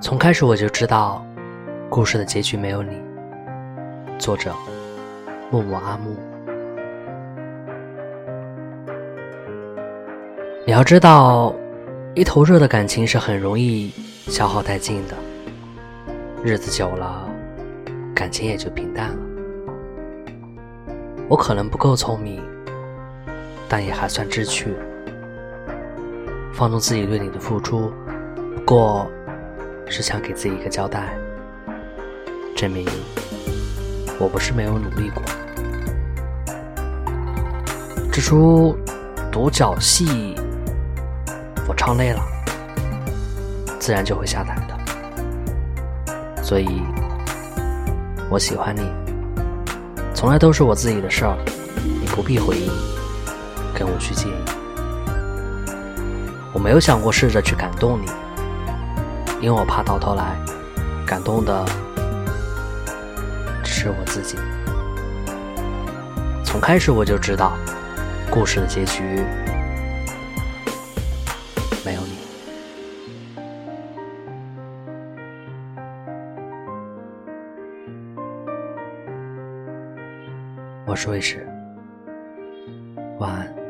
从开始我就知道故事的结局没有你。作者木木阿木。你要知道一头热的感情是很容易消耗殆尽的。日子久了感情也就平淡了。我可能不够聪明但也还算知趣。放纵自己对你的付出，不过。是想给自己一个交代，证明我不是没有努力过。这出独角戏我唱累了，自然就会下台的。所以，我喜欢你，从来都是我自己的事儿，你不必回应，跟我去介意。我没有想过试着去感动你。因为我怕到头来感动的只是我自己。从开始我就知道，故事的结局没有你。我是卫士，晚安。